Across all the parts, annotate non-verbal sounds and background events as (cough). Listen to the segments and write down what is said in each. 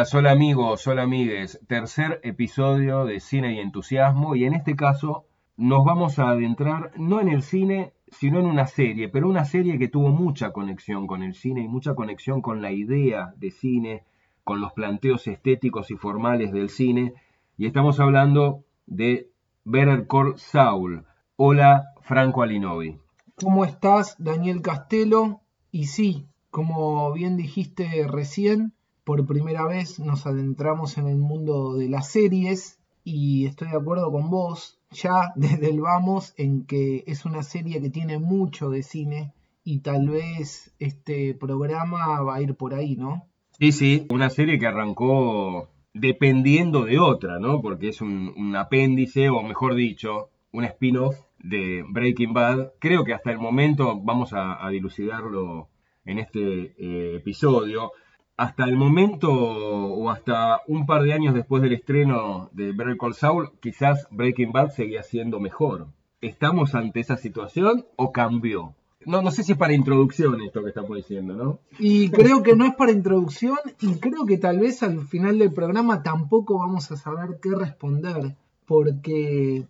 Hola hola amigos, hola amigues. Tercer episodio de Cine y Entusiasmo y en este caso nos vamos a adentrar no en el cine, sino en una serie, pero una serie que tuvo mucha conexión con el cine y mucha conexión con la idea de cine, con los planteos estéticos y formales del cine. Y estamos hablando de Better Call Saul. Hola, Franco Alinovi. ¿Cómo estás, Daniel Castelo? Y sí, como bien dijiste recién, por primera vez nos adentramos en el mundo de las series y estoy de acuerdo con vos, ya (laughs) desde el vamos, en que es una serie que tiene mucho de cine y tal vez este programa va a ir por ahí, ¿no? Sí, sí, una serie que arrancó dependiendo de otra, ¿no? Porque es un, apéndice, o mejor dicho, un spin-off de Breaking Bad. Creo que hasta el momento, vamos a, dilucidarlo en este eh, episodio, hasta el momento o hasta un par de años después del estreno de Better Call Saul, quizás Breaking Bad seguía siendo mejor. ¿Estamos ante esa situación o cambió? No, no sé si es para introducción esto que estamos diciendo, ¿no? Y creo que no es para introducción y creo que tal vez al final del programa tampoco vamos a saber qué responder, porque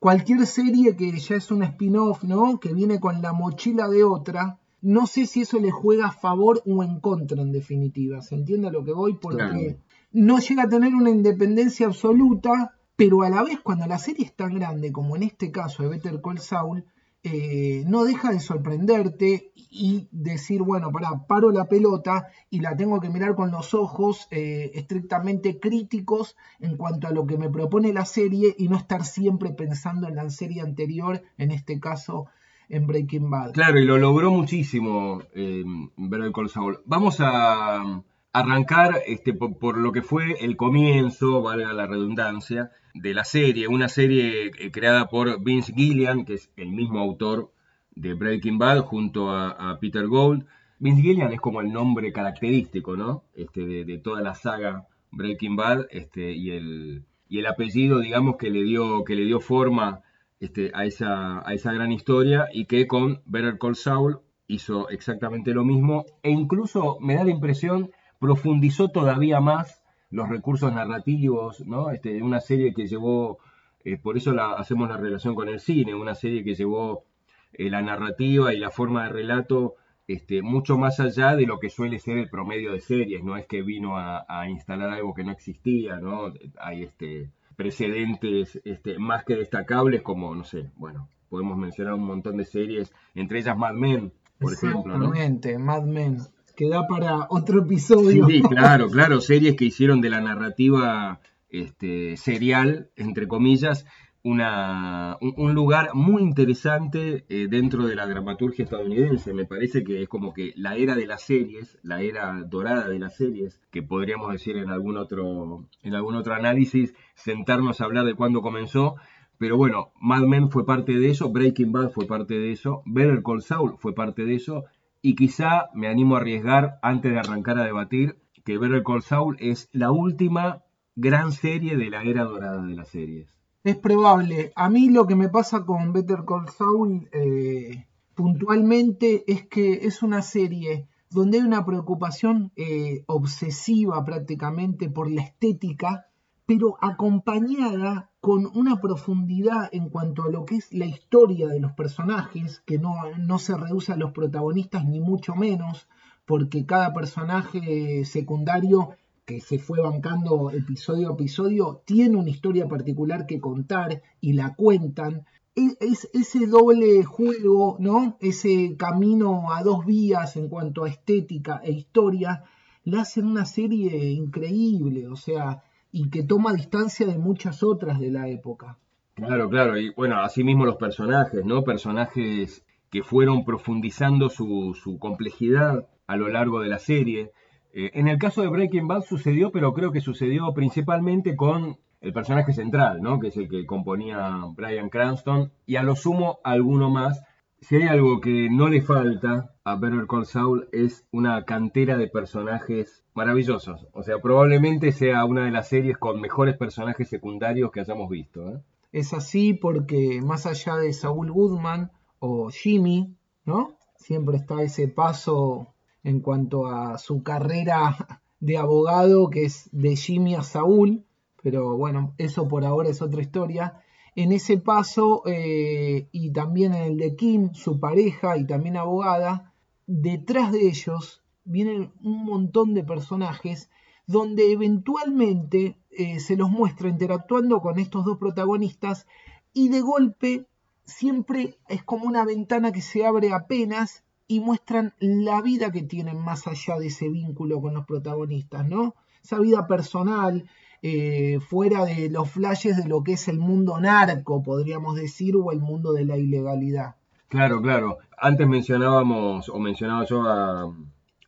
cualquier serie que ya es un spin-off, ¿no? Que viene con la mochila de otra, no sé si eso le juega a favor o en contra, en definitiva. ¿Se entiende a lo que voy? Porque no llega a tener una independencia absoluta, pero a la vez, cuando la serie es tan grande como en este caso de Better Call Saul, eh, no deja de sorprenderte y decir, bueno, para, paro la pelota y la tengo que mirar con los ojos eh, estrictamente críticos en cuanto a lo que me propone la serie y no estar siempre pensando en la serie anterior, en este caso en Breaking Bad. Claro, y lo logró muchísimo eh, Better Call. Vamos a arrancar este, por, lo que fue el comienzo, valga la redundancia, de la serie. Una serie eh, creada por Vince Gillian, que es el mismo autor de Breaking Bad, junto a, Peter Gold. Vince Gillian es como el nombre característico, ¿no? Este, de, toda la saga Breaking Bad, este, y el, y el apellido, digamos, que le dio, que le dio forma este, a, esa, a esa gran historia y que con Better Call Saul hizo exactamente lo mismo e incluso me da la impresión profundizó todavía más los recursos narrativos, ¿no? Este, una serie que llevó, eh, por eso la, hacemos la relación con el cine, una serie que llevó eh, la narrativa y la forma de relato este, mucho más allá de lo que suele ser el promedio de series, no es que vino a, a instalar algo que no existía, ¿no? Hay este, precedentes este, más que destacables como, no sé, bueno, podemos mencionar un montón de series, entre ellas Mad Men, por ejemplo. Exactamente, Mad Men, que da para otro episodio. Sí, (laughs) claro, claro, series que hicieron de la narrativa este, serial, entre comillas, una, un, lugar muy interesante eh, dentro de la dramaturgia estadounidense. Me parece que es como que la era de las series, la era dorada de las series, que podríamos decir en algún otro, en algún otro análisis, sentarnos a hablar de cuándo comenzó. Pero bueno, Mad Men fue parte de eso, Breaking Bad fue parte de eso, Better Call Saul fue parte de eso, y quizá me animo a arriesgar, antes de arrancar a debatir, que Better Call Saul es la última gran serie de la era dorada de las series. Es probable. A mí lo que me pasa con Better Call Saul eh, puntualmente es que es una serie donde hay una preocupación eh, obsesiva prácticamente por la estética, pero acompañada con una profundidad en cuanto a lo que es la historia de los personajes, que no, no se reduce a los protagonistas ni mucho menos, porque cada personaje secundario que se fue bancando episodio a episodio, tiene una historia particular que contar y la cuentan. Es, ese doble juego, ¿no? Ese camino a dos vías en cuanto a estética e historia, la hacen una serie increíble, o sea, y que toma distancia de muchas otras de la época. Claro, claro, y bueno, así mismo los personajes, ¿no? Personajes que fueron profundizando su, su complejidad a lo largo de la serie. Eh, en el caso de Breaking Bad sucedió, pero creo que sucedió principalmente con el personaje central, ¿no? que es el que componía Brian Cranston, y a lo sumo alguno más. Si hay algo que no le falta a Better Call Saul es una cantera de personajes maravillosos. O sea, probablemente sea una de las series con mejores personajes secundarios que hayamos visto. ¿eh? Es así porque más allá de Saul Goodman o Jimmy, ¿no? Siempre está ese paso en cuanto a su carrera de abogado que es de Jimmy a Saúl, pero bueno, eso por ahora es otra historia. En ese paso, eh, y también en el de Kim, su pareja y también abogada, detrás de ellos vienen un montón de personajes donde eventualmente eh, se los muestra interactuando con estos dos protagonistas y de golpe siempre es como una ventana que se abre apenas y muestran la vida que tienen más allá de ese vínculo con los protagonistas, ¿no? Esa vida personal, eh, fuera de los flashes de lo que es el mundo narco, podríamos decir, o el mundo de la ilegalidad. Claro, claro. Antes mencionábamos, o mencionaba yo a,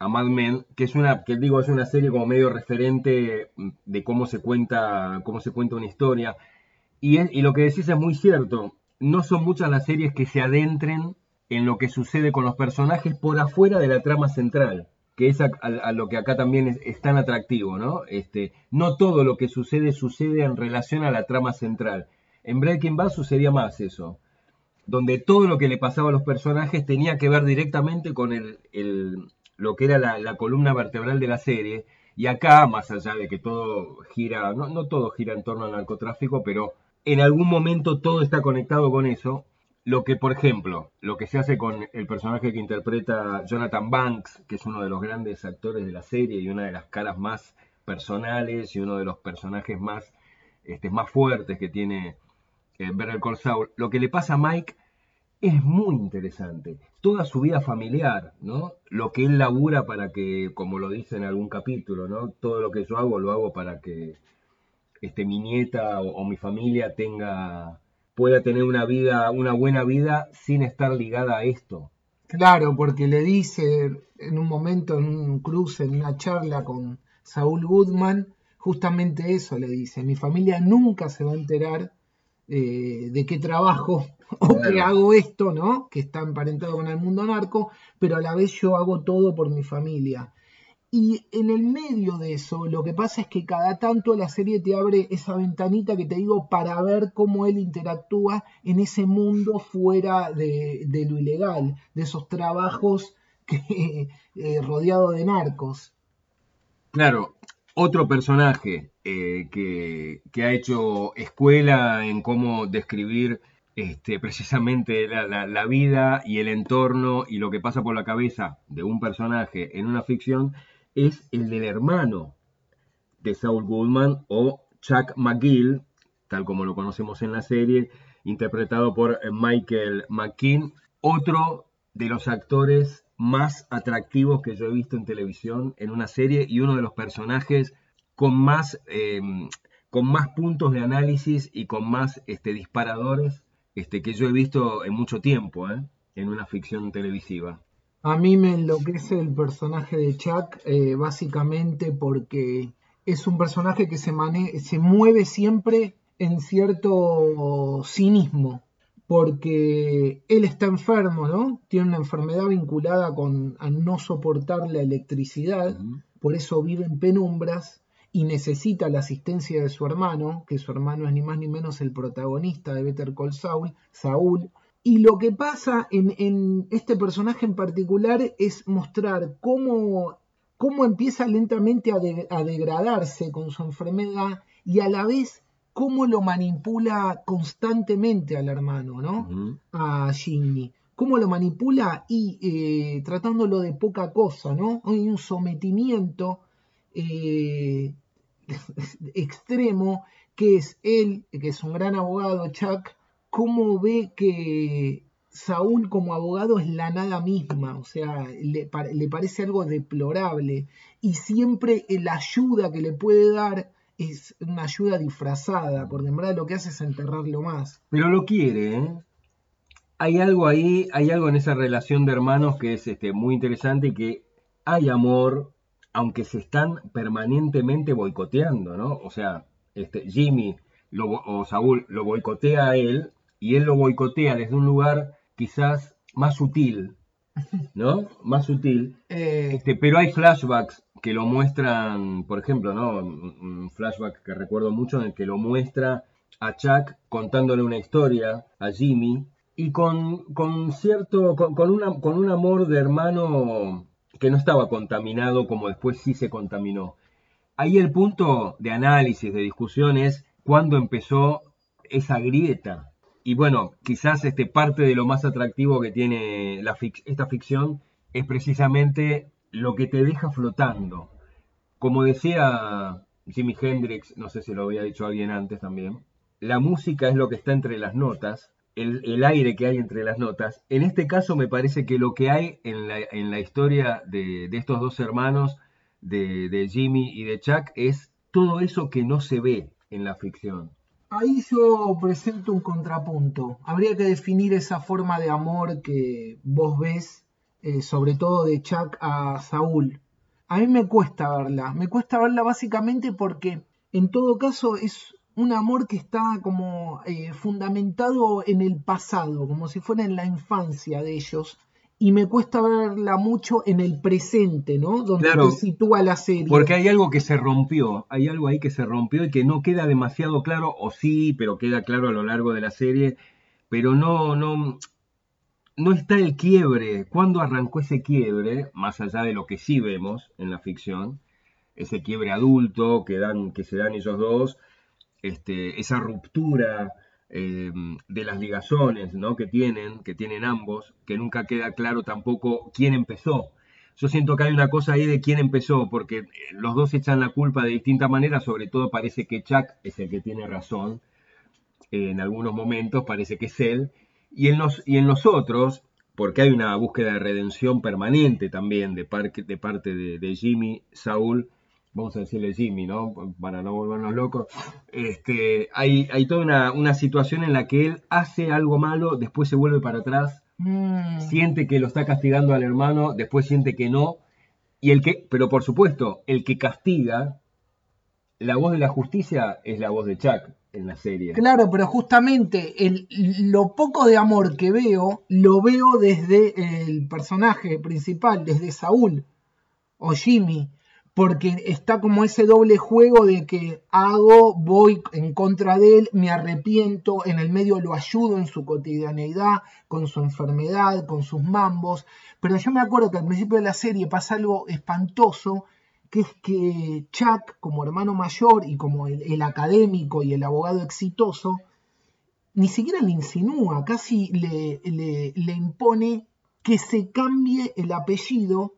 a Mad Men, que es una, que digo, es una serie como medio referente de cómo se cuenta, cómo se cuenta una historia. Y, y lo que decís es muy cierto. No son muchas las series que se adentren en lo que sucede con los personajes por afuera de la trama central que es a, lo que acá también es, tan atractivo, ¿no? Este, no todo lo que sucede sucede en relación a la trama central. En Breaking Bad sucedía más eso, donde todo lo que le pasaba a los personajes tenía que ver directamente con el, lo que era la, columna vertebral de la serie, y acá, más allá de que todo gira, no, no todo gira en torno al narcotráfico, pero en algún momento todo está conectado con eso, lo que, por ejemplo, lo que se hace con el personaje que interpreta Jonathan Banks, que es uno de los grandes actores de la serie y una de las caras más personales y uno de los personajes más, este, más fuertes que tiene eh, Better Call Saul, lo que le pasa a Mike es muy interesante. Toda su vida familiar, ¿no? Lo que él labura para que, como lo dice en algún capítulo, ¿no? Todo lo que yo hago lo hago para que este, mi nieta o mi familia tenga pueda tener una vida, una buena vida sin estar ligada a esto. Claro, porque le dice en un momento, en un cruce, en una charla con Saúl Goodman, justamente eso le dice, mi familia nunca se va a enterar eh, de qué trabajo (laughs) o que hago esto, ¿no? Que está emparentado con el mundo narco, pero a la vez yo hago todo por mi familia. Y en el medio de eso, lo que pasa es que cada tanto la serie te abre esa ventanita que te digo para ver cómo él interactúa en ese mundo fuera de, lo ilegal, de esos trabajos (laughs) que, eh, rodeado de narcos. Claro, otro personaje eh, que, ha hecho escuela en cómo describir este, precisamente la, vida y el entorno y lo que pasa por la cabeza de un personaje en una ficción es el del hermano de Saul Goodman o Chuck McGill, tal como lo conocemos en la serie, interpretado por Michael McKean, otro de los actores más atractivos que yo he visto en televisión en una serie y uno de los personajes con más, em, con más puntos de análisis y con más este, disparadores este, que yo he visto en mucho tiempo ¿eh? en una ficción televisiva. A mí me enloquece el personaje de Chuck, eh, básicamente porque es un personaje que se, se mueve siempre en cierto cinismo, porque él está enfermo, ¿no? Tiene una enfermedad vinculada con a no soportar la electricidad, por eso vive en penumbras y necesita la asistencia de su hermano, que su hermano es ni más ni menos el protagonista de Better Call Saul, Saúl, y lo que pasa en, este personaje en particular es mostrar cómo, cómo empieza lentamente a, degradarse con su enfermedad y a la vez cómo lo manipula constantemente al hermano, ¿no? A Jimmy. Cómo lo manipula y eh, tratándolo de poca cosa, ¿no? Hay un sometimiento eh, extremo que es él, que es un gran abogado, Chuck, cómo ve que Saúl como abogado es la nada misma, o sea, le, parece algo deplorable y siempre la ayuda que le puede dar es una ayuda disfrazada, porque en verdad lo que hace es enterrarlo más. Pero lo quiere, ¿eh? Hay algo ahí, hay algo en esa relación de hermanos que es este, muy interesante y que hay amor, aunque se están permanentemente boicoteando, ¿no? O sea, este, Jimmy o Saúl lo boicotea a él y él lo boicotea desde un lugar quizás más sutil, ¿no? (laughs) Más sutil. Eh. Este, pero hay flashbacks que lo muestran, por ejemplo, ¿no? Un flashback que recuerdo mucho en el que lo muestra a Chuck contándole una historia a Jimmy y con, con cierto, con, una, con un amor de hermano que no estaba contaminado como después sí se contaminó. ahí el punto de análisis, de discusión es cuándo empezó esa grieta. Y bueno, quizás este, parte de lo más atractivo que tiene esta ficción es precisamente lo que te deja flotando. Como decía Jimi Hendrix, no sé si lo había dicho alguien antes también, la música es lo que está entre las notas, el, aire que hay entre las notas. En este caso me parece que lo que hay en la, historia de, estos dos hermanos, de, de Jimmy y de Chuck, es todo eso que no se ve en la ficción. Ahí yo presento un contrapunto. Habría que definir esa forma de amor que vos ves, eh, sobre todo de Chuck a Saúl. A mí me cuesta verla. Me cuesta verla básicamente porque en todo caso es un amor que está como eh, fundamentado en el pasado, como si fuera en la infancia de ellos y me cuesta verla mucho en el presente, ¿no? Donde se sitúa la serie. Porque hay algo que se rompió, hay algo ahí que se rompió y que no queda demasiado claro, o sí, pero queda claro a lo largo de la serie, pero no, no, no está el quiebre. ¿Cuándo arrancó ese quiebre? Más allá de lo que sí vemos en la ficción, ese quiebre adulto que dan, que se dan ellos dos, este, esa ruptura Em, de las ligazones ¿no? que tienen, que tienen ambos, que nunca queda claro tampoco quién empezó. Yo siento que hay una cosa ahí de quién empezó, porque eh, los dos echan la culpa de distinta manera, sobre todo parece que Chuck es el que tiene razón, en algunos momentos parece que es él, y en los, y en los otros, porque hay una búsqueda de redención permanente también de, parte de Jimmy, Saúl, vamos a decirle Jimmy, ¿no? Para no volvernos locos, este, hay, hay toda una, situación en la que él hace algo malo, después se vuelve para atrás, mm. siente que lo está castigando al hermano, después siente que no, y el que, pero por supuesto, el que castiga, la voz de la justicia es la voz de Chuck en la serie. Claro, pero justamente el, lo poco de amor que veo, lo veo desde el personaje principal, desde Saúl o Jimmy porque está como ese doble juego de que hago, voy en contra de él, me arrepiento, en el medio lo ayudo en su cotidianeidad, con su enfermedad, con sus mambos, pero yo me acuerdo que al principio de la serie pasa algo espantoso, que es que Chuck, como hermano mayor y como el, académico y el abogado exitoso, ni siquiera le insinúa, casi le, le impone que se cambie el apellido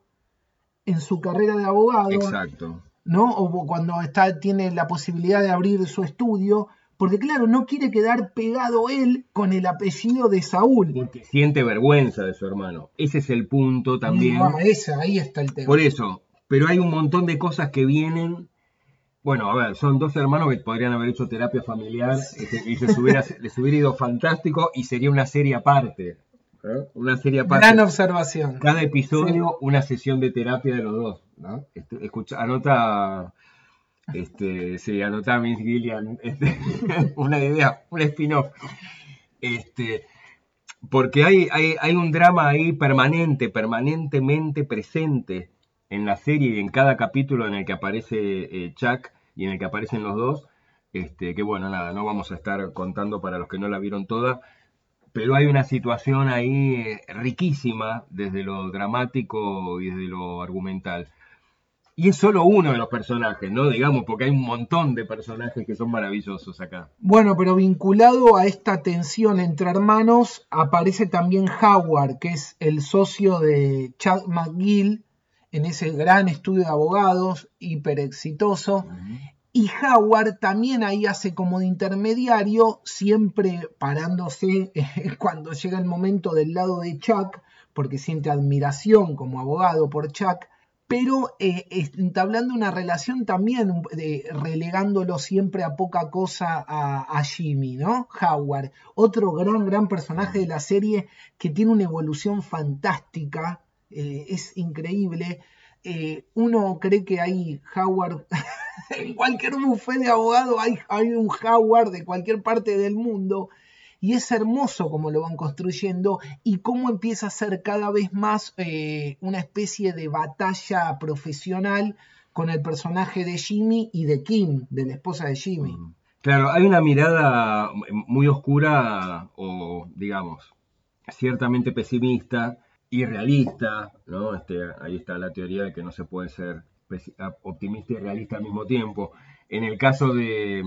en su carrera de abogado. Exacto. ¿No? O cuando está, tiene la posibilidad de abrir su estudio. Porque claro, no quiere quedar pegado él con el apellido de Saúl. Porque siente vergüenza de su hermano. Ese es el punto también. ahí está el tema. Por eso, pero hay un montón de cosas que vienen. Bueno, a ver, son dos hermanos que podrían haber hecho terapia familiar y se, (laughs) les hubiera ido fantástico y sería una serie aparte. ¿Eh? Una serie aparte. Gran observación. Cada episodio, una sesión de terapia de los dos. ¿no? Este, escucha, anota. Este, sí, anota Miss Gillian. Este, (laughs) una idea, un spin-off. Este, porque hay, hay, hay, un drama ahí permanente, permanentemente presente en la serie y en cada capítulo en el que aparece eh, Chuck y en el que aparecen los dos. Este, que bueno, nada, no vamos a estar contando para los que no la vieron toda, pero hay una situación ahí eh, riquísima desde lo dramático y desde lo argumental. Y es solo uno de los personajes, ¿no? Digamos, porque hay un montón de personajes que son maravillosos acá. Bueno, pero vinculado a esta tensión entre hermanos, aparece también Howard, que es el socio de Chad McGill en ese gran estudio de abogados, hiper exitoso. Y Howard también ahí hace como de intermediario, siempre parándose (laughs) cuando llega el momento del lado de Chuck, porque siente admiración como abogado por Chuck, pero eh, entablando una relación también relegándolo siempre a poca cosa a, Jimmy, ¿no? Howard, otro gran, gran personaje de la serie que tiene una evolución fantástica, eh, es increíble. Eh, uno cree que hay Howard, (laughs) en cualquier bufete de abogado hay, un Howard de cualquier parte del mundo, y es hermoso cómo lo van construyendo y cómo empieza a ser cada vez más eh, una especie de batalla profesional con el personaje de Jimmy y de Kim, de la esposa de Jimmy. Mm. Claro, hay una mirada muy oscura o, digamos, ciertamente pesimista irrealista, ¿no? Este, ahí está la teoría de que no se puede ser optimista y realista al mismo tiempo. En el caso de,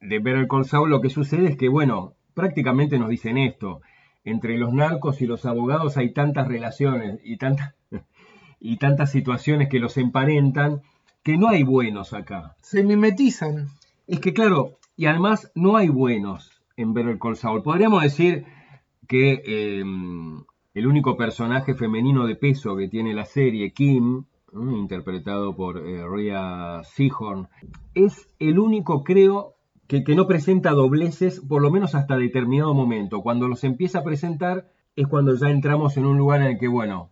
de Better Call Saul, lo que sucede es que, bueno, prácticamente nos dicen esto. Entre los narcos y los abogados hay tantas relaciones y tantas, (laughs) y tantas situaciones que los emparentan que no hay buenos acá. Se mimetizan. Es que, claro, y además no hay buenos en Better Call Saul. Podríamos decir que eh, el único personaje femenino de peso que tiene la serie, Kim, interpretado por eh, Rhea Seahorn, es el único, creo, que, no presenta dobleces, por lo menos hasta determinado momento. Cuando los empieza a presentar es cuando ya entramos en un lugar en el que, bueno,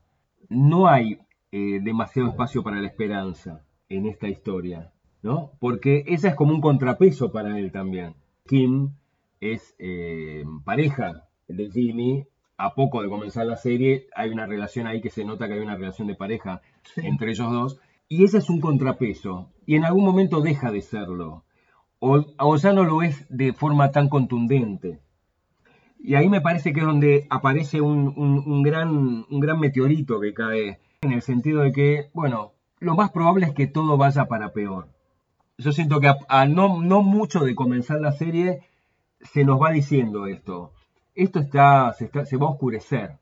no hay eh, demasiado espacio para la esperanza en esta historia, ¿no? Porque esa es como un contrapeso para él también. Kim es eh, pareja de Jimmy. A poco de comenzar la serie, hay una relación ahí que se nota que hay una relación de pareja entre ellos dos. Y ese es un contrapeso. Y en algún momento deja de serlo. O, ya no lo es de forma tan contundente. Y ahí me parece que es donde aparece un, gran, un gran meteorito que cae, en el sentido de que, bueno, lo más probable es que todo vaya para peor. Yo siento que a, no, no mucho de comenzar la serie, se nos va diciendo esto. Esto está se, está, se va a oscurecer.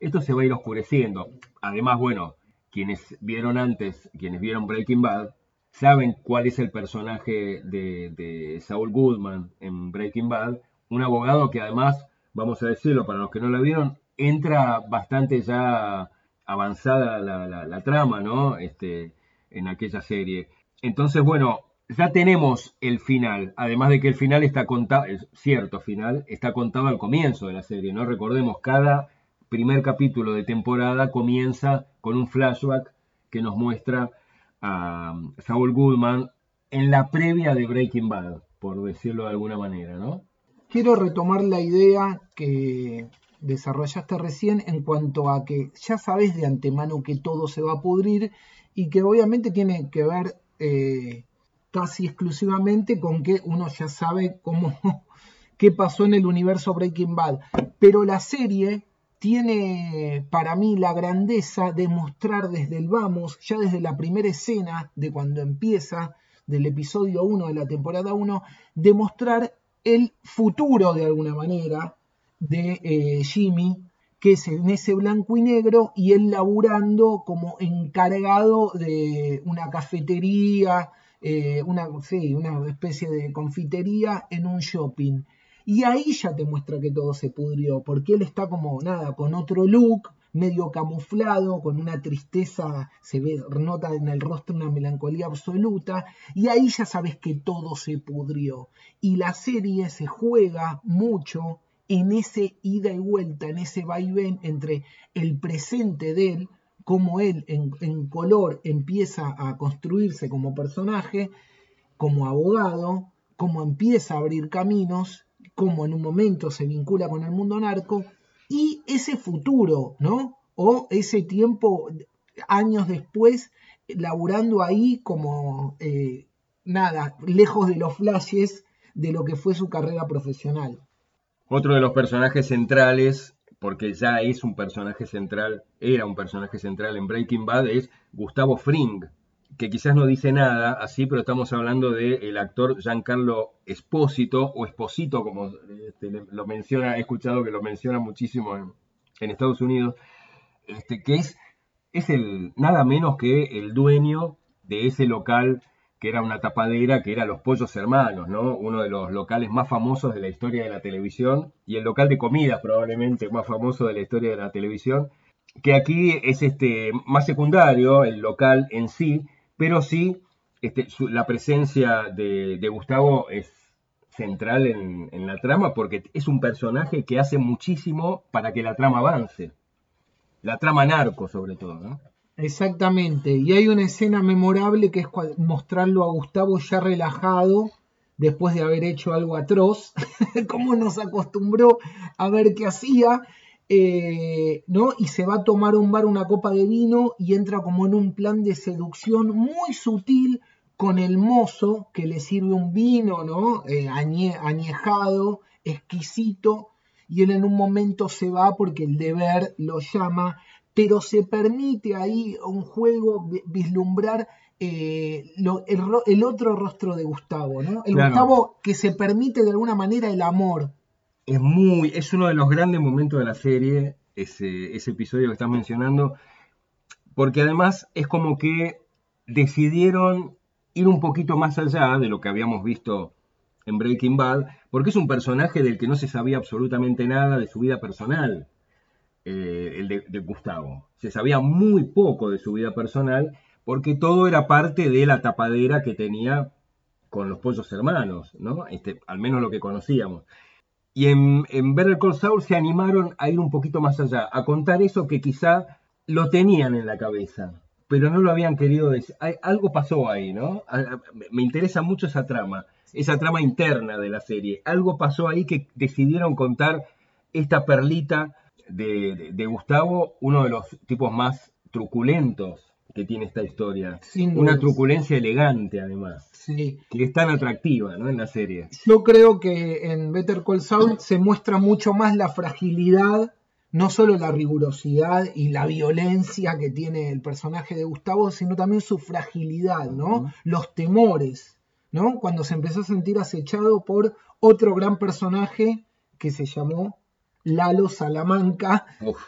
Esto se va a ir oscureciendo. Además, bueno, quienes vieron antes, quienes vieron Breaking Bad, saben cuál es el personaje de, de, Saul Goodman en Breaking Bad, un abogado que además, vamos a decirlo para los que no lo vieron, entra bastante ya avanzada la, la trama, ¿no? Este, en aquella serie. Entonces, bueno, ya tenemos el final, además de que el final está contado, cierto final, está contado al comienzo de la serie, ¿no? Recordemos, cada primer capítulo de temporada comienza con un flashback que nos muestra a Saul Goodman en la previa de Breaking Bad, por decirlo de alguna manera, ¿no? Quiero retomar la idea que desarrollaste recién en cuanto a que ya sabes de antemano que todo se va a pudrir y que obviamente tiene que ver eh, casi exclusivamente con que uno ya sabe cómo (laughs) qué pasó en el universo Breaking Bad. Pero la serie tiene para mí la grandeza de mostrar desde el vamos, ya desde la primera escena de cuando empieza, del episodio 1 de la temporada 1, demostrar el futuro de alguna manera de eh, Jimmy, que es en ese blanco y negro, y él laburando como encargado de una cafetería, eh, una, especie de confitería en un shopping. Y ahí ya te muestra que todo se pudrió, porque él está como nada, con otro look, medio camuflado, con una tristeza, se ve, nota en el rostro una melancolía absoluta, y ahí ya sabes que todo se pudrió. Y la serie se juega mucho en ese ida y vuelta, en ese vaivén entre el presente de él, cómo él en, color empieza a construirse como personaje, como abogado, cómo empieza a abrir caminos, cómo en un momento se vincula con el mundo narco, y ese futuro, ¿no? O ese tiempo, años después, laburando ahí como, eh, nada, lejos de los flashes de lo que fue su carrera profesional. Otro de los personajes centrales porque ya es un personaje central, era un personaje central en Breaking Bad, es Gustavo Fring, que quizás no dice nada así, pero estamos hablando del actor Giancarlo Espósito, o Esposito, como este, lo menciona, he escuchado que lo menciona muchísimo en, Estados Unidos, este, que es, es el nada menos que el dueño de ese local que era una tapadera, que era Los Pollos Hermanos, ¿no? Uno de los locales más famosos de la historia de la televisión y el local de comidas probablemente más famoso de la historia de la televisión, que aquí es este más secundario el local en sí, pero sí este, la presencia de, Gustavo es central en, en la trama porque es un personaje que hace muchísimo para que la trama avance. La trama narco sobre todo, ¿no? Exactamente, y hay una escena memorable que es mostrarlo a Gustavo ya relajado después de haber hecho algo atroz, (laughs) como nos acostumbró a ver qué hacía, eh, ¿no? Y se va a tomar un bar una copa de vino y entra como en un plan de seducción muy sutil con el mozo que le sirve un vino, ¿no? Eh, añejado, exquisito, y él en un momento se va porque el deber lo llama pero se permite ahí un juego vislumbrar eh, lo- el, ro- el otro rostro de Gustavo, ¿no? El Claro. Gustavo que se permite de alguna manera el amor. Es muy, es uno de los grandes momentos de la serie, ese, ese episodio que estás mencionando, porque además es como que decidieron ir un poquito más allá de lo que habíamos visto en Breaking Bad, porque es un personaje del que no se sabía absolutamente nada de su vida personal, eh, el de, Gustavo. Se sabía muy poco de su vida personal, porque todo era parte de la tapadera que tenía con los pollos hermanos, ¿no? Este, al menos lo que conocíamos. Y en, en Better Call Saul se animaron a ir un poquito más allá, a contar eso que quizá lo tenían en la cabeza, pero no lo habían querido decir. Algo pasó ahí, ¿no? Me interesa mucho esa trama, esa trama interna de la serie. Algo pasó ahí que decidieron contar esta perlita de, Gustavo, uno de los tipos más truculentos que tiene esta historia. Sin Una truculencia elegante, además, Sí. que es tan atractiva, ¿no? En la serie. Yo creo que en Better Call Saul se muestra mucho más la fragilidad, no solo la rigurosidad y la violencia que tiene el personaje de Gustavo, sino también su fragilidad, ¿no? Los temores, ¿no? Cuando se empezó a sentir acechado por otro gran personaje que se llamó Lalo Salamanca, Uf,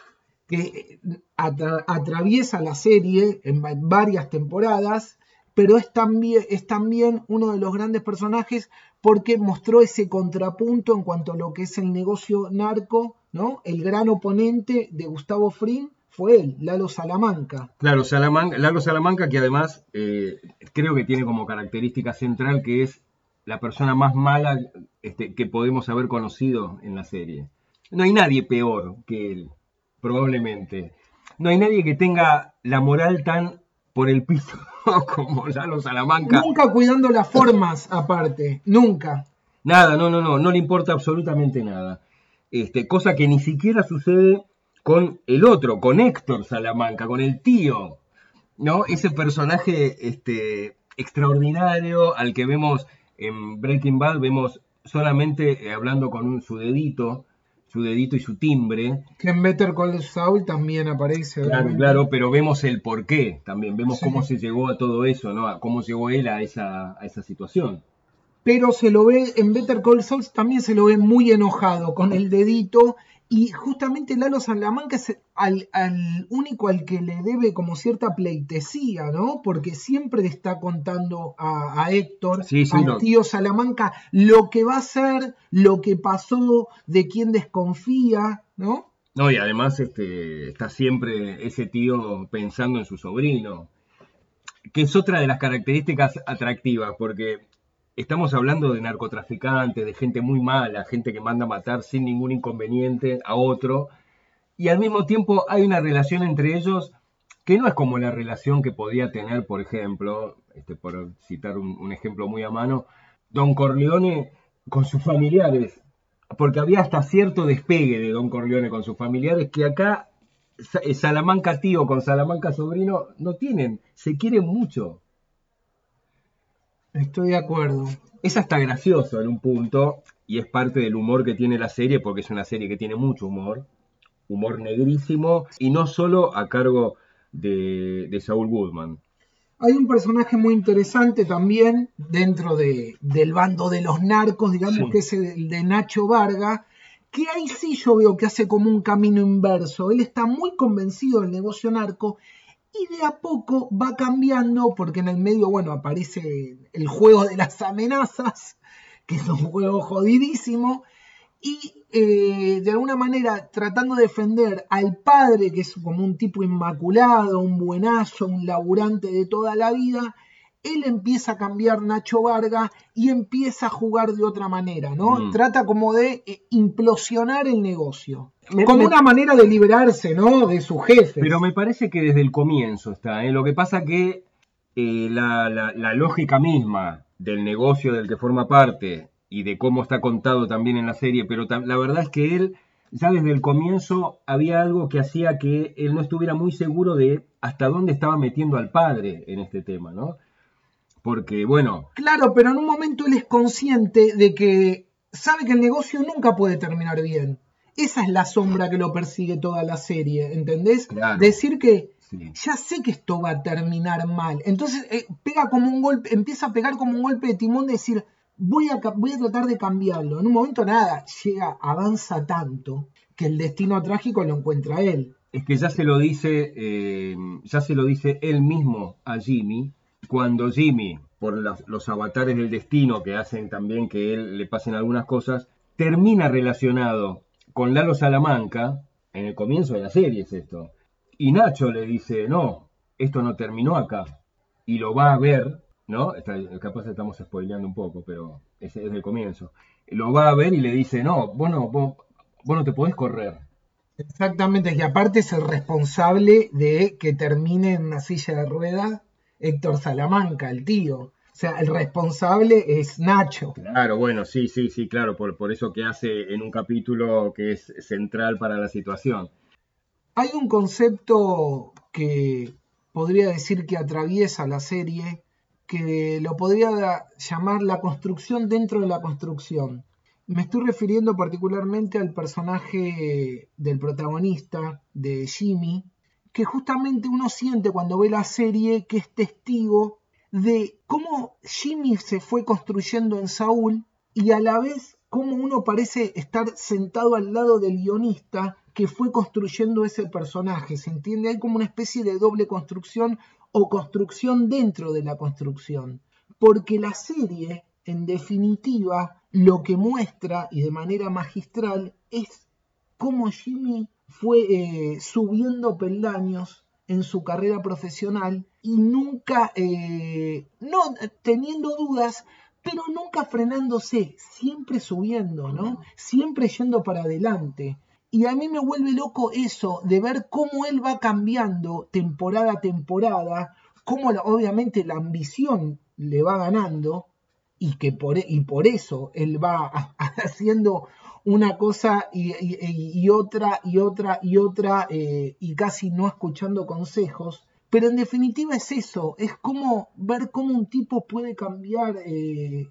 que atra- atraviesa la serie en va- varias temporadas, pero es también, es también uno de los grandes personajes porque mostró ese contrapunto en cuanto a lo que es el negocio narco, ¿no? El gran oponente de Gustavo Fring fue él, Lalo Salamanca. Claro, Salamanca, Lalo Salamanca, que además eh, creo que tiene como característica central que es la persona más mala este, que podemos haber conocido en la serie. No hay nadie peor que él, probablemente. No hay nadie que tenga la moral tan por el piso (laughs) como Lalo Salamanca. Nunca cuidando las formas aparte, nunca. Nada, no, no, no, no le importa absolutamente nada. Este, cosa que ni siquiera sucede con el otro, con Héctor Salamanca, con el tío, ¿no? Ese personaje este, extraordinario al que vemos en Breaking Bad, vemos solamente eh, hablando con un- su dedito, su dedito y su timbre, Que en Better Call Saul también aparece. Claro, claro, pero vemos el porqué también, vemos Sí. cómo se llegó a todo eso, ¿no? A cómo llegó él a esa, a esa situación. pero se lo ve en Better Call Saul también se lo ve muy enojado con el dedito y justamente Lalo Salamanca es al, al único al que le debe como cierta pleitesía, ¿no? Porque siempre le está contando a, a Héctor, Sí, sí, al no. tío Salamanca, lo que va a ser, lo que pasó, de quién desconfía, ¿no? No, y además este, está siempre ese tío pensando en su sobrino, que es otra de las características atractivas, porque estamos hablando de narcotraficantes, de gente muy mala, gente que manda a matar sin ningún inconveniente a otro, y al mismo tiempo hay una relación entre ellos que no es como la relación que podía tener, por ejemplo, este, por citar un, ejemplo muy a mano, Don Corleone con sus familiares, porque había hasta cierto despegue de Don Corleone con sus familiares que acá Sa- Salamanca tío con Salamanca sobrino no tienen, se quieren mucho. Estoy de acuerdo. Es hasta gracioso en un punto y es parte del humor que tiene la serie porque es una serie que tiene mucho humor, humor negrísimo y no solo a cargo de, de Saul Goodman. Hay un personaje muy interesante también dentro de- del bando de los narcos, digamos Sí. que es el de Nacho Varga, que ahí sí yo veo que hace como un camino inverso. Él está muy convencido del negocio narco y de a poco va cambiando porque en el medio, bueno, aparece el juego de las amenazas, que es un juego jodidísimo, y eh, de alguna manera tratando de defender al padre, que es como un tipo inmaculado, un buenazo, un laburante de toda la vida, él empieza a cambiar Nacho Varga y empieza a jugar de otra manera, ¿no? Mm. Trata como de eh, implosionar el negocio. Me- como me- una manera de liberarse, ¿no? De su jefe. Pero me parece que desde el comienzo está. ¿eh? Lo que pasa que eh, la, la- la lógica misma del negocio del que forma parte y de cómo está contado también en la serie, pero la verdad es que él ya desde el comienzo había algo que hacía que él no estuviera muy seguro de hasta dónde estaba metiendo al padre en este tema, ¿no? Porque, bueno, Claro, pero en un momento él es consciente de que sabe que el negocio nunca puede terminar bien. Esa es la sombra que lo persigue toda la serie, ¿entendés? Claro. Decir que ya sé que esto va a terminar mal. Entonces eh, pega como un golpe, empieza a pegar como un golpe de timón de decir, voy a, voy a tratar de cambiarlo. En un momento nada, llega, avanza tanto que el destino trágico lo encuentra él. Es que ya se lo dice, eh, ya se lo dice él mismo a Jimmy, cuando Jimmy, por los avatares del destino que hacen también que él le pasen algunas cosas, termina relacionado con Lalo Salamanca, en el comienzo de la serie es esto. Y Nacho le dice, no, esto no terminó acá. Y lo va a ver, ¿no? capaz estamos spoileando un poco, pero es desde el comienzo. Lo va a ver y le dice, no, vos no, vos, no te podés correr. Exactamente, y aparte es el responsable de que termine en una silla de ruedas Héctor Salamanca, el tío. O sea, el responsable es Nacho. Claro, bueno, sí, sí, sí, claro, por, por eso que hace en un capítulo que es central para la situación. Hay un concepto que podría decir que atraviesa la serie, que lo podría llamar la construcción dentro de la construcción. Me estoy refiriendo particularmente al personaje del protagonista, de Jimmy, que justamente uno siente cuando ve la serie que es testigo de cómo Jimmy se fue construyendo en Saúl y a la vez cómo uno parece estar sentado al lado del guionista que fue construyendo ese personaje. ¿Se entiende? Hay como una especie de doble construcción o construcción dentro de la construcción. Porque la serie, en definitiva, lo que muestra y de manera magistral es cómo Jimmy fue eh, subiendo peldaños en su carrera profesional y nunca, eh, no teniendo dudas, pero nunca frenándose, siempre subiendo, ¿no? Siempre yendo para adelante. Y a mí me vuelve loco eso de ver cómo él va cambiando temporada a temporada, cómo obviamente la ambición le va ganando y que por, y por eso él va (laughs) haciendo una cosa y, otra y otra y otra eh, y casi no escuchando consejos. Pero en definitiva es eso, es como ver cómo un tipo puede cambiar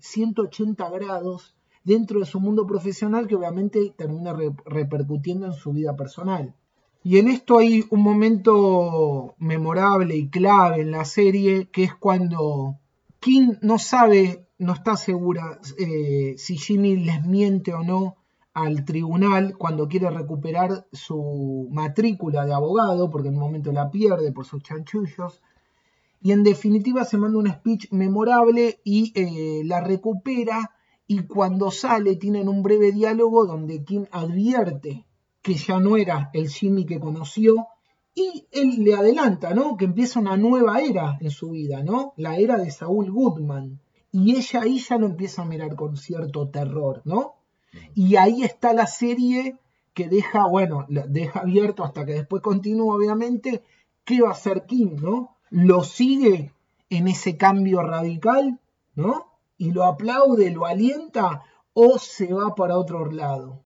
180 eh, grados dentro de su mundo profesional que obviamente termina repercutiendo en su vida personal. Y en esto hay un momento memorable y clave en la serie que es cuando Kim no sabe, no está segura eh, si Jimmy les miente o no al tribunal cuando quiere recuperar su matrícula de abogado, porque en un momento la pierde por sus chanchullos. Y en definitiva se manda un speech memorable y eh, la recupera. Y cuando sale tienen un breve diálogo donde Kim advierte que ya no era el Jimmy que conoció. Y él le adelanta, ¿no? Que empieza una nueva era en su vida, ¿no? La era de Saúl Goodman. Y ella ahí ya lo empieza a mirar con cierto terror, ¿no? Y ahí está la serie que deja, bueno, deja abierto hasta que después continúa, obviamente, qué va a hacer Kim, ¿no? Lo sigue en ese cambio radical, ¿no? Y lo aplaude, lo alienta o se va para otro lado.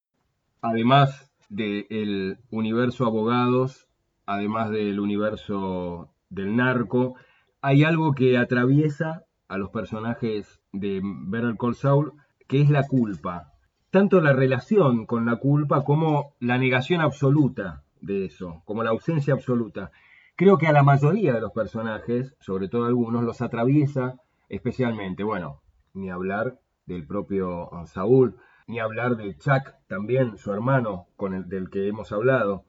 Además del universo abogados, además del universo del narco, hay algo que atraviesa a los personajes de Better Call Saul, que es la culpa tanto la relación con la culpa como la negación absoluta de eso, como la ausencia absoluta. Creo que a la mayoría de los personajes, sobre todo algunos, los atraviesa especialmente. Bueno, ni hablar del propio Saúl, ni hablar de Chuck, también su hermano con el del que hemos hablado.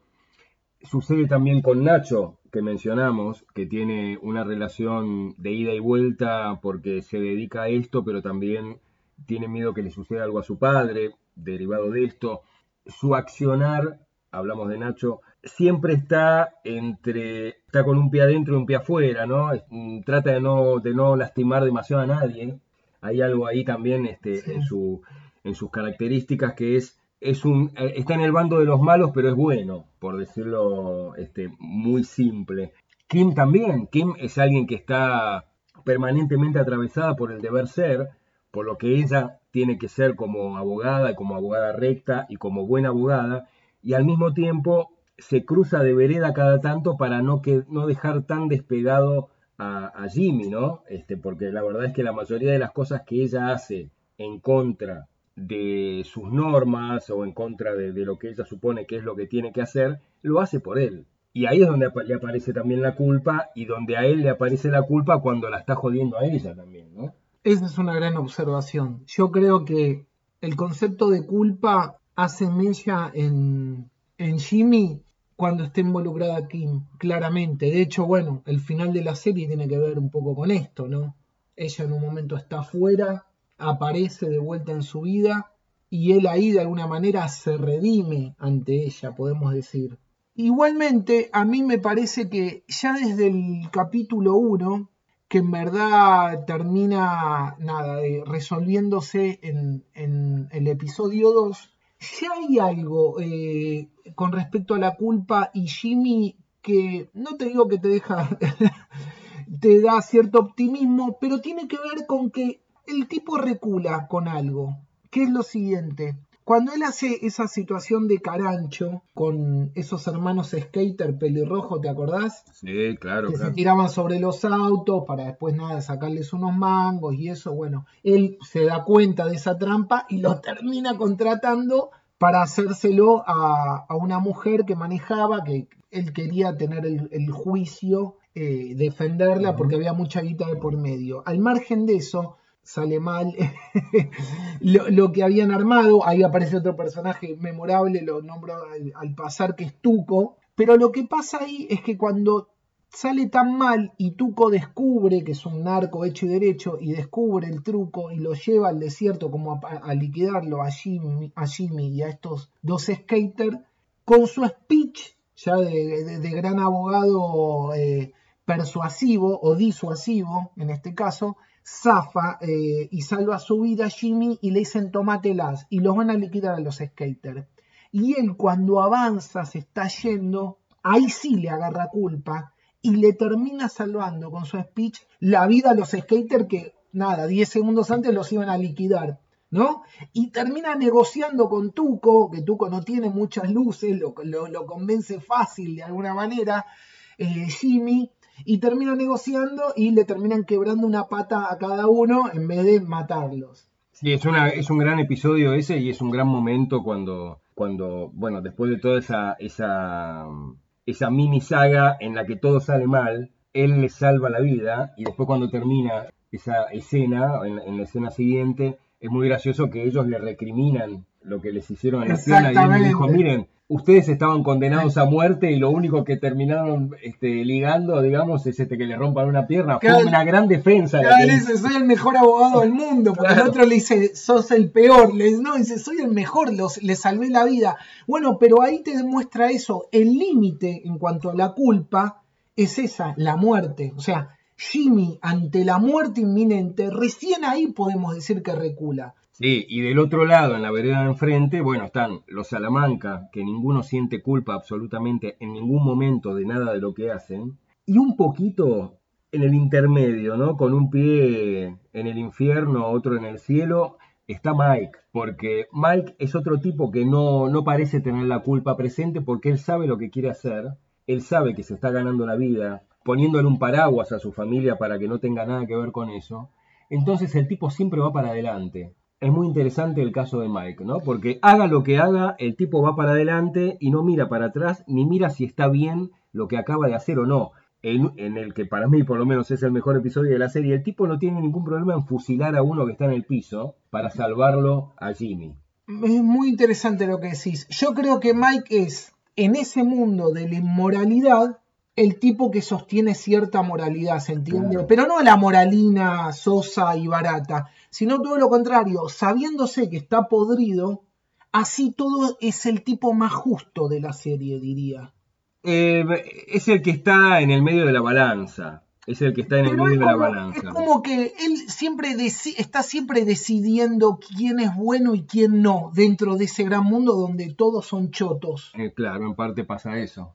Sucede también con Nacho, que mencionamos, que tiene una relación de ida y vuelta porque se dedica a esto, pero también tiene miedo que le suceda algo a su padre, derivado de esto. Su accionar, hablamos de Nacho, siempre está entre, está con un pie adentro y un pie afuera, ¿no? Mm, trata de no, de no lastimar demasiado a nadie. Hay algo ahí también este, en, su, en sus características que es, es un, eh, está en el bando de los malos, pero es bueno, por decirlo este, muy simple. Kim también, Kim es alguien que está permanentemente atravesada por el deber ser, por lo que ella tiene que ser como abogada, como abogada recta y como buena abogada, y al mismo tiempo se cruza de vereda cada tanto para no, dejar tan despegado a, Jimmy, ¿no? Este, porque la verdad es que la mayoría de las cosas que ella hace en contra de sus normas o en contra de, de, lo que ella supone que es lo que tiene que hacer, lo hace por él. Y ahí es donde le aparece también la culpa y donde a él le aparece la culpa cuando la está jodiendo a ella también. Esa es una gran observación. Yo creo que el concepto de culpa hace mella en, en Jimmy cuando esté involucrada Kim, claramente. De hecho, bueno, el final de la serie tiene que ver un poco con esto, ¿no? Ella en un momento está afuera, aparece de vuelta en su vida y él ahí de alguna manera se redime ante ella, podemos decir. Igualmente, a mí me parece que ya desde el capítulo 1, que en verdad termina nada, resolviéndose en, el episodio 2, ya hay algo eh, con respecto a la culpa y Jimmy que no te digo que te deja, (laughs) te da cierto optimismo, pero tiene que ver con que el tipo recula con algo, que es lo siguiente. Cuando él hace esa situación de carancho con esos hermanos skater pelirrojo, ¿te acordás? Sí, claro. Que se tiraban sobre los autos para después nada sacarles unos mangos y eso, bueno, él se da cuenta de esa trampa y lo termina contratando para hacérselo a, una mujer que manejaba, que él quería tener el, juicio, eh, defenderla porque había mucha guita de por medio. Al margen de eso, sale mal (laughs) lo, que habían armado. Ahí aparece otro personaje memorable, lo nombro al, pasar, que es Tuco. Pero lo que pasa ahí es que cuando sale tan mal y Tuco descubre que es un narco hecho y derecho y descubre el truco y lo lleva al desierto como a, liquidarlo a Jimmy, a Jimmy, y a estos dos skaters, con su speech ya de, gran abogado eh, persuasivo o disuasivo en este caso, zafa eh, y salva su vida a Jimmy y le dicen tomátelas y los van a liquidar a los skaters. Y él cuando avanza, se está yendo, ahí sí le agarra culpa y le termina salvando con su speech la vida a los skaters que, nada, 10 segundos antes los iban a liquidar. ¿No? Y termina negociando con Tuco, que Tuco no tiene muchas luces, lo, lo, convence fácil de alguna manera, eh, Jimmy, y termina negociando y le terminan quebrando una pata a cada uno en vez de matarlos. Sí, es, una, es un gran episodio ese y es un gran momento cuando, cuando bueno, después de toda esa, esa, esa mini saga en la que todo sale mal, él le salva la vida y después cuando termina esa escena, en, en la escena siguiente, es muy gracioso que ellos le recriminan lo que les hicieron en la escena y él dijo, miren, ustedes estaban condenados a muerte y lo único que terminaron este, ligando, digamos, es este que le rompan una pierna. Fue una gran defensa. Claro, dice, soy el mejor abogado del mundo, porque el otro le dice, sos el peor. Le, no, dice, soy el mejor, los, le salvé la vida. Bueno, pero ahí te demuestra eso. El límite en cuanto a la culpa es esa, la muerte. O sea, Jimmy ante la muerte inminente, recién ahí podemos decir que recula. Sí, y del otro lado, en la vereda de enfrente, bueno, están los Salamanca, que ninguno siente culpa absolutamente en ningún momento de nada de lo que hacen, y un poquito en el intermedio, ¿no? Con un pie en el infierno, otro en el cielo, está Mike, porque Mike es otro tipo que no, no parece tener la culpa presente porque él sabe lo que quiere hacer, él sabe que se está ganando la vida, poniéndole un paraguas a su familia para que no tenga nada que ver con eso. Entonces el tipo siempre va para adelante es muy interesante el caso de Mike, ¿no? Porque haga lo que haga, el tipo va para adelante y no mira para atrás, ni mira si está bien lo que acaba de hacer o no. En, el que para mí por lo menos es el mejor episodio de la serie, el tipo no tiene ningún problema en fusilar a uno que está en el piso para salvarlo a Jimmy. Es muy interesante lo que decís. Yo creo que Mike es, en ese mundo de la inmoralidad, el tipo que sostiene cierta moralidad, ¿se entiende? Pero no la moralina sosa y barata, sino todo lo contrario, sabiéndose que está podrido, así todo es el tipo más justo de la serie, diría. Eh, es el que está en el medio de la balanza. Es el que está en el medio de la balanza. Es como que él siempre está siempre decidiendo quién es bueno y quién no dentro de ese gran mundo donde todos son chotos. Eh, claro, en parte pasa eso.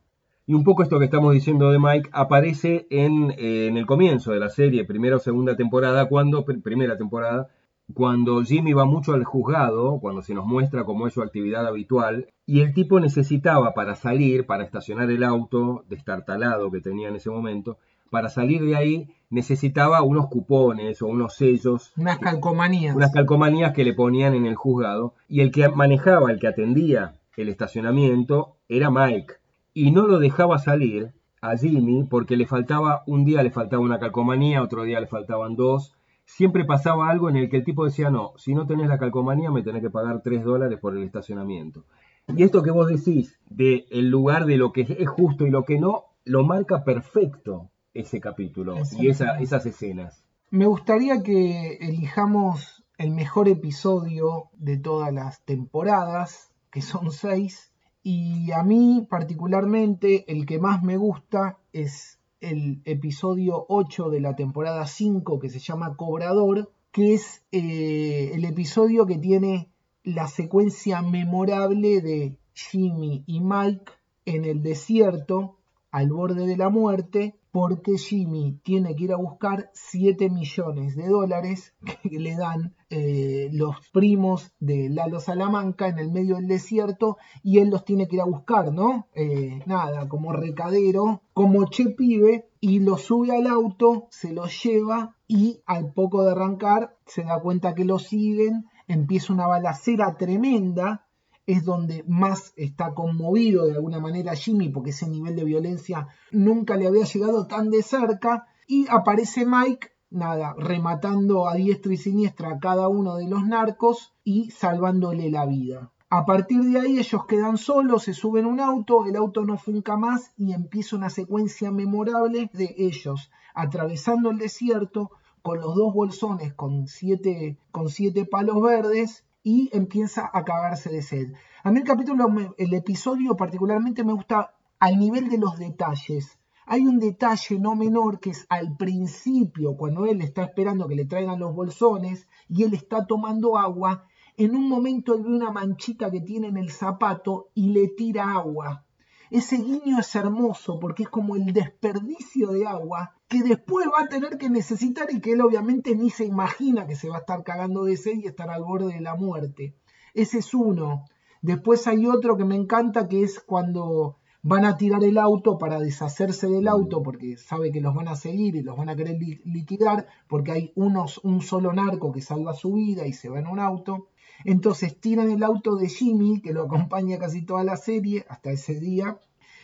Y un poco esto que estamos diciendo de Mike aparece en, eh, en el comienzo de la serie, primera o segunda temporada, cuando, primera temporada, cuando Jimmy va mucho al juzgado, cuando se nos muestra cómo es su actividad habitual, y el tipo necesitaba para salir, para estacionar el auto destartalado que tenía en ese momento, para salir de ahí necesitaba unos cupones o unos sellos. Unas calcomanías. Unas calcomanías que le ponían en el juzgado. Y el que manejaba, el que atendía el estacionamiento, era Mike y no lo dejaba salir a Jimmy porque le faltaba, un día le faltaba una calcomanía, otro día le faltaban dos. Siempre pasaba algo en el que el tipo decía, no, si no tenés la calcomanía me tenés que pagar tres dólares por el estacionamiento. Y esto que vos decís de el lugar de lo que es justo y lo que no, lo marca perfecto ese capítulo y esas escenas. Me gustaría que elijamos el mejor episodio de todas las temporadas, que son seis, y a mí particularmente el que más me gusta es el episodio 8 de la temporada 5 que se llama Cobrador, que es eh, el episodio que tiene la secuencia memorable de Jimmy y Mike en el desierto al borde de la muerte porque Jimmy tiene que ir a buscar 7 millones de dólares que le dan eh, los primos de Lalo Salamanca en el medio del desierto y él los tiene que ir a buscar, ¿no? Eh, nada, como recadero, como che pibe, y lo sube al auto, se lo lleva y al poco de arrancar se da cuenta que lo siguen, empieza una balacera tremenda es donde más está conmovido de alguna manera Jimmy, porque ese nivel de violencia nunca le había llegado tan de cerca, y aparece Mike, nada, rematando a diestra y siniestra a cada uno de los narcos y salvándole la vida. A partir de ahí ellos quedan solos, se suben un auto, el auto no funca más y empieza una secuencia memorable de ellos atravesando el desierto con los dos bolsones con siete, con siete palos verdes y empieza a cagarse de sed. A mí el capítulo, el episodio particularmente me gusta al nivel de los detalles. Hay un detalle no menor que es al principio, cuando él está esperando que le traigan los bolsones y él está tomando agua, en un momento él ve una manchita que tiene en el zapato y le tira agua. Ese guiño es hermoso porque es como el desperdicio de agua que después va a tener que necesitar y que él obviamente ni se imagina que se va a estar cagando de sed y estar al borde de la muerte. Ese es uno. Después hay otro que me encanta que es cuando van a tirar el auto para deshacerse del auto porque sabe que los van a seguir y los van a querer liquidar porque hay unos, un solo narco que salva su vida y se va en un auto. Entonces tiran el auto de Jimmy, que lo acompaña casi toda la serie, hasta ese día,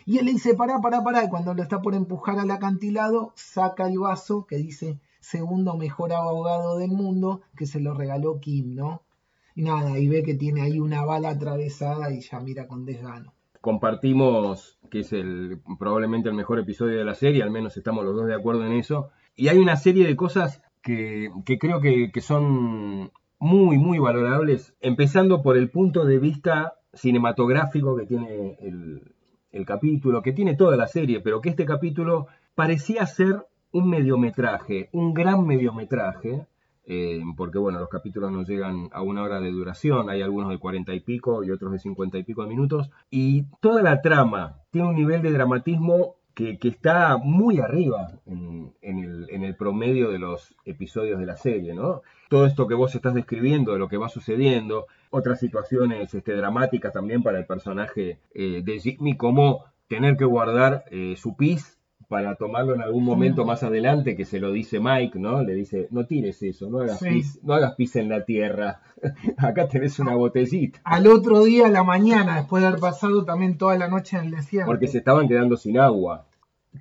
y él le dice, pará, pará, pará, y cuando lo está por empujar al acantilado, saca el vaso que dice segundo mejor abogado del mundo, que se lo regaló Kim, ¿no? Y nada, y ve que tiene ahí una bala atravesada y ya mira con desgano. Compartimos que es el probablemente el mejor episodio de la serie, al menos estamos los dos de acuerdo en eso. Y hay una serie de cosas que, creo que, que son muy, muy valorables, empezando por el punto de vista cinematográfico que tiene el, el capítulo, que tiene toda la serie, pero que este capítulo parecía ser un mediometraje, un gran mediometraje, eh, porque bueno, los capítulos no llegan a una hora de duración, hay algunos de cuarenta y pico y otros de cincuenta y pico de minutos, y toda la trama tiene un nivel de dramatismo que, está muy arriba en, el, promedio de los episodios de la serie, ¿no? Todo esto que vos estás describiendo, de lo que va sucediendo, otras situaciones este, dramáticas también para el personaje eh, de Jimmy, como tener que guardar eh, su pis para tomarlo en algún momento más adelante, que se lo dice Mike, ¿no? Le dice, no tires eso, no hagas, pis, no hagas pis en la tierra, (laughs) acá tenés una botellita. Al otro día, a la mañana, después de haber pasado también toda la noche en el desierto. Porque se estaban quedando sin agua.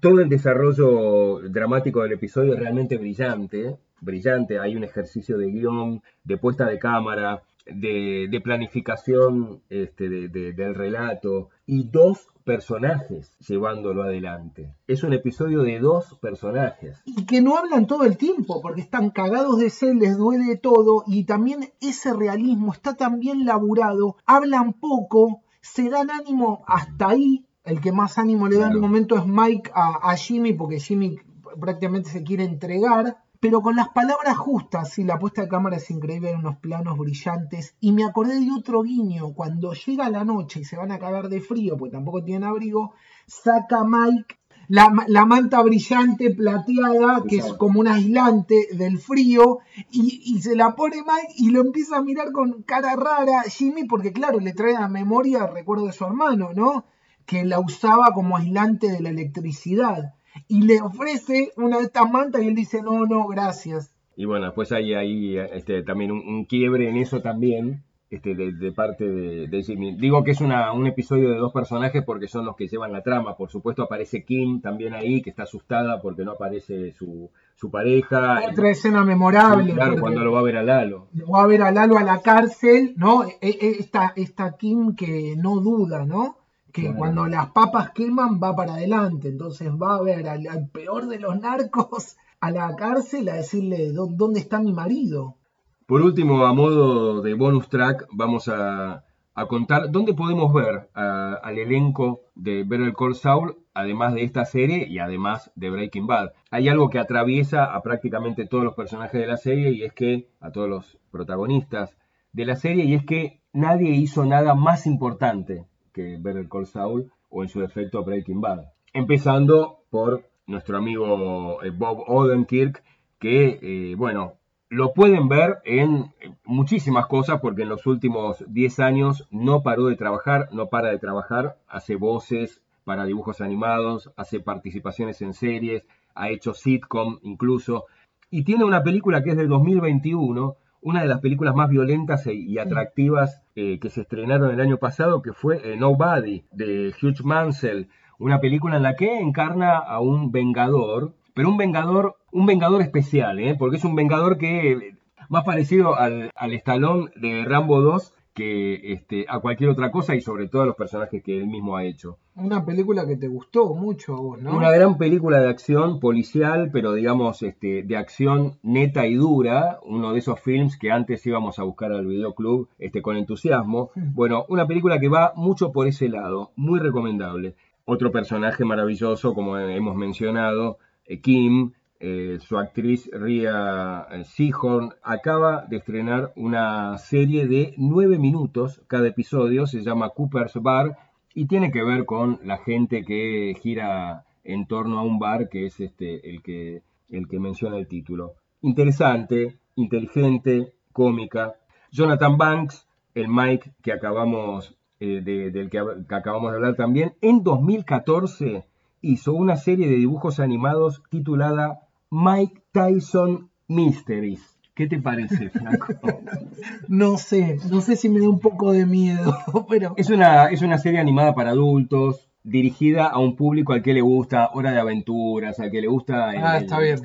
Todo el desarrollo dramático del episodio es realmente brillante, brillante, hay un ejercicio de guion, de puesta de cámara, de, planificación este, del relato y dos personajes llevándolo adelante. Es un episodio de dos personajes. Y que no hablan todo el tiempo, porque están cagados de sed, les duele todo, y también ese realismo está tan bien laburado, hablan poco, se dan ánimo hasta ahí. El que más ánimo le da en un momento es Mike a Jimmy, porque Jimmy prácticamente se quiere entregar pero con las palabras justas, sí, la puesta de cámara es increíble, en unos planos brillantes. Y me acordé de otro guiño, cuando llega la noche y se van a cagar de frío, porque tampoco tienen abrigo, saca Mike la, manta brillante plateada, que es como un aislante del frío, y, se la pone Mike y lo empieza a mirar con cara rara Jimmy, porque claro, le trae a memoria el recuerdo de su hermano, ¿no? Que la usaba como aislante de la electricidad y le ofrece una de estas mantas y él dice, no, no, gracias. Y bueno, después hay ahí este, también un, quiebre en eso también, este, de, parte de, Jimmy. Digo que es una, un episodio de dos personajes porque son los que llevan la trama. Por supuesto aparece Kim también ahí, que está asustada porque no aparece su, su pareja. Otra escena memorable. claro, cuando lo va a ver a Lalo. Lo va a ver a Lalo a la cárcel, ¿no? E, e, esta, esta Kim que no duda, ¿no? Que cuando las papas queman va para adelante. Entonces va a ver al, peor de los narcos a la cárcel a decirle, ¿dónde está mi marido? Por último, a modo de bonus track, vamos a, contar dónde podemos ver al elenco de Better Call Saul, además de esta serie y además de Breaking Bad. Hay algo que atraviesa a prácticamente todos los personajes de la serie y es que, a todos los protagonistas de la serie, y es que nadie hizo nada más importante que Better Call Saul o en su defecto Breaking Bad. Empezando por nuestro amigo eh, Bob Odenkirk, que, eh, bueno, lo pueden ver en muchísimas cosas porque en los últimos 10 años no paró de trabajar, no para de trabajar, hace voces para dibujos animados, hace participaciones en series, ha hecho sitcom incluso, y tiene una película que es del 2021, una de las películas más violentas e, y atractivas eh, que se estrenaron el año pasado, que fue eh, Nobody, de Hugh Mansell, una película en la que encarna a un vengador pero un vengador, un vengador especial, ¿eh? porque es un vengador que más parecido al, al estalón de Rambo 2 que este, a cualquier otra cosa y sobre todo a los personajes que él mismo ha hecho. Una película que te gustó mucho a vos, ¿no? Una gran película de acción policial, pero digamos este, de acción neta y dura, uno de esos films que antes íbamos a buscar al videoclub este, con entusiasmo. Bueno, una película que va mucho por ese lado, muy recomendable. Otro personaje maravilloso, como hemos mencionado, eh, Kim, eh, su actriz Ria eh, Seahorn, acaba de estrenar una serie de nueve minutos cada episodio, se llama Cooper's Bar y tiene que ver con la gente que gira en torno a un bar que es este el que el que menciona el título. Interesante, inteligente, cómica. Jonathan Banks, el Mike que acabamos del que, que acabamos de hablar también, en 2014 hizo una serie de dibujos animados titulada Mike Tyson Mysteries. ¿Qué te parece, Franco? (laughs) no sé, no sé si me da un poco de miedo, (laughs) pero... Es una, es una serie animada para adultos, dirigida a un público al que le gusta Hora de Aventuras, al que le gusta ah,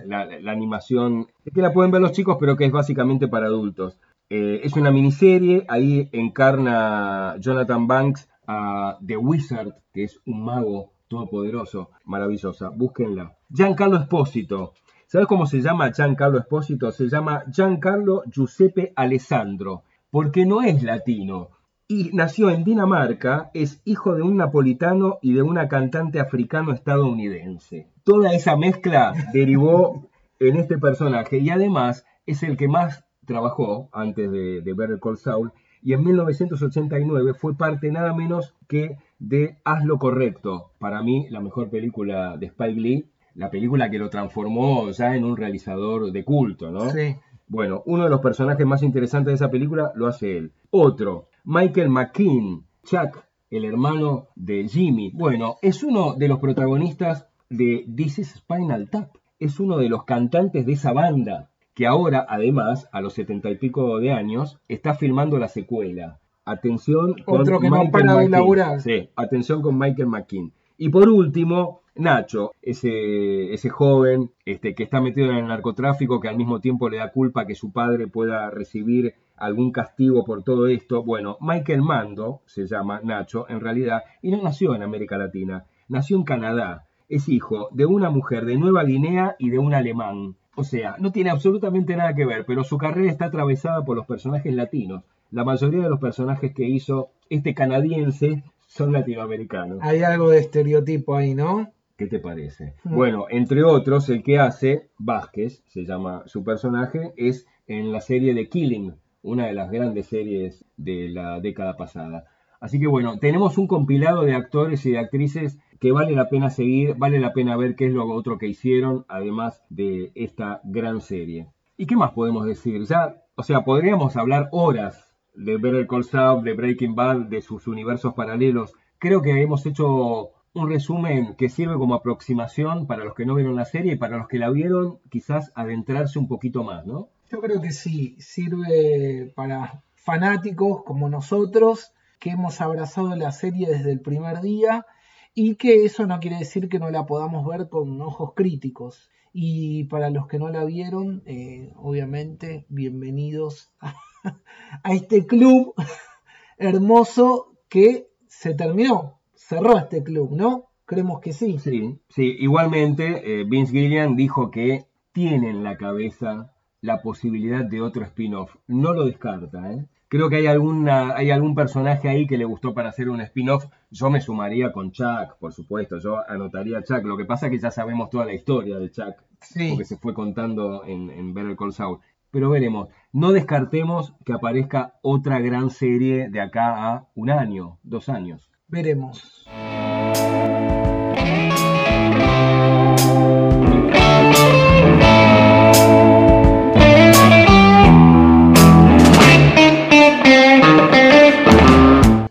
La, animación, es que la pueden ver los chicos, pero que es básicamente para adultos. Eh, es una miniserie, ahí encarna Jonathan Banks a The Wizard, que es un mago todopoderoso, maravillosa, búsquenla. Giancarlo Espósito. ¿Sabes cómo se llama Giancarlo Espósito? Se llama Giancarlo Giuseppe Alessandro, porque no es latino. Y nació en Dinamarca, es hijo de un napolitano y de una cantante africano-estadounidense. Toda esa mezcla derivó en este personaje y además es el que más trabajó antes de, de Better Call Saul y en 1989 fue parte nada menos que de Haz lo correcto, para mí la mejor película de Spike Lee, la película que lo transformó ya en un realizador de culto, ¿no? Sí. Bueno, uno de los personajes más interesantes de esa película lo hace él. Otro, Michael McKean, Chuck, el hermano de Jimmy. Bueno, es uno de los protagonistas de This is Spinal Tap. Es uno de los cantantes de esa banda que ahora, además, a los setenta y pico de años, está filmando la secuela. Atención con Otro que Michael no para Sí, atención con Michael McKean. Y por último, Nacho, ese, joven este, que está metido en el narcotráfico, que al mismo tiempo le da culpa que su padre pueda recibir algún castigo por todo esto. Bueno, Michael Mando se llama Nacho en realidad, y no nació en América Latina, nació en Canadá. Es hijo de una mujer de Nueva Guinea y de un alemán. O sea, no tiene absolutamente nada que ver, pero su carrera está atravesada por los personajes latinos. La mayoría de los personajes que hizo este canadiense son latinoamericanos. Hay algo de estereotipo ahí, ¿no? ¿Qué te parece? Mm. Bueno, entre otros, el que hace, Vázquez, se llama su personaje, es en la serie de Killing, una de las grandes series de la década pasada. Así que bueno, tenemos un compilado de actores y de actrices que vale la pena seguir, vale la pena ver qué es lo otro que hicieron, además de esta gran serie. ¿Y qué más podemos decir? Ya, o sea, podríamos hablar horas de Better Call Saul, de Breaking Bad, de sus universos paralelos. Creo que hemos hecho un resumen que sirve como aproximación para los que no vieron la serie y para los que la vieron, quizás adentrarse un poquito más, ¿no? Yo creo que sí, sirve para fanáticos como nosotros que hemos abrazado la serie desde el primer día y que eso no quiere decir que no la podamos ver con ojos críticos. Y para los que no la vieron, eh, obviamente, bienvenidos a, (laughs) este club hermoso que se terminó, cerró este club, ¿no? Creemos que sí. Sí, sí. Igualmente, eh, Vince Gillian dijo que tiene en la cabeza la posibilidad de otro spin-off. No lo descarta, ¿eh? Creo que hay, alguna, hay algún personaje ahí que le gustó para hacer un spin-off. Yo me sumaría con Chuck, por supuesto. Yo anotaría a Chuck. Lo que pasa es que ya sabemos toda la historia de Chuck. Porque se fue contando en, en Better Call Saul. Pero veremos. No descartemos que aparezca otra gran serie de acá a un año, dos años. Veremos.